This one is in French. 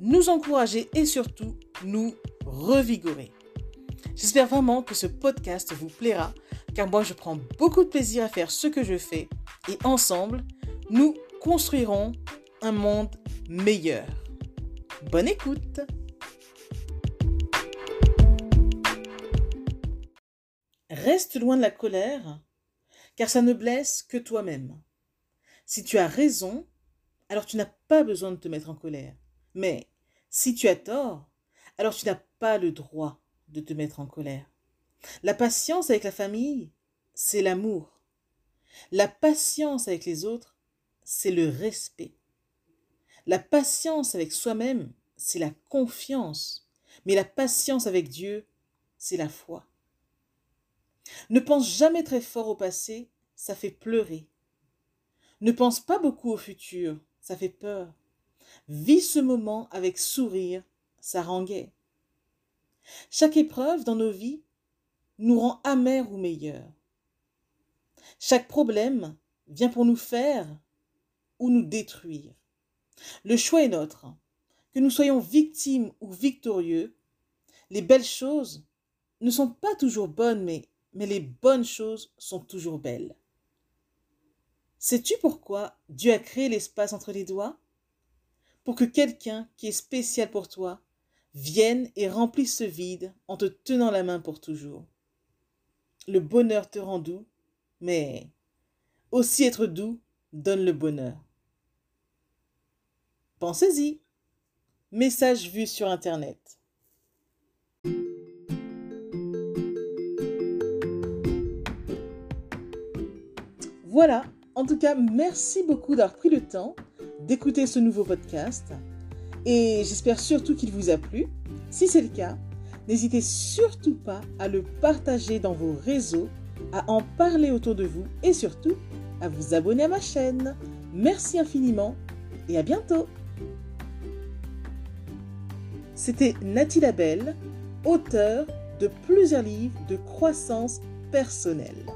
nous encourager et surtout nous revigorer. J'espère vraiment que ce podcast vous plaira car moi je prends beaucoup de plaisir à faire ce que je fais et ensemble, nous construirons un monde meilleur. Bonne écoute Reste loin de la colère, car ça ne blesse que toi-même. Si tu as raison, alors tu n'as pas besoin de te mettre en colère. Mais si tu as tort, alors tu n'as pas le droit de te mettre en colère. La patience avec la famille, c'est l'amour. La patience avec les autres, c'est le respect. La patience avec soi-même, c'est la confiance. Mais la patience avec Dieu, c'est la foi. Ne pense jamais très fort au passé, ça fait pleurer. Ne pense pas beaucoup au futur, ça fait peur. Vis ce moment avec sourire, ça rend. Chaque épreuve dans nos vies nous rend amers ou meilleurs. Chaque problème vient pour nous faire ou nous détruire. Le choix est notre. Que nous soyons victimes ou victorieux, les belles choses ne sont pas toujours bonnes, mais, mais les bonnes choses sont toujours belles. Sais-tu pourquoi Dieu a créé l'espace entre les doigts? Pour que quelqu'un qui est spécial pour toi vienne et remplisse ce vide en te tenant la main pour toujours. Le bonheur te rend doux, mais aussi être doux donne le bonheur. Pensez-y. Message vu sur Internet. Voilà, en tout cas, merci beaucoup d'avoir pris le temps d'écouter ce nouveau podcast et j'espère surtout qu'il vous a plu. Si c'est le cas, n'hésitez surtout pas à le partager dans vos réseaux, à en parler autour de vous et surtout à vous abonner à ma chaîne. Merci infiniment et à bientôt. C'était Nathalie Labelle, auteure de plusieurs livres de croissance personnelle.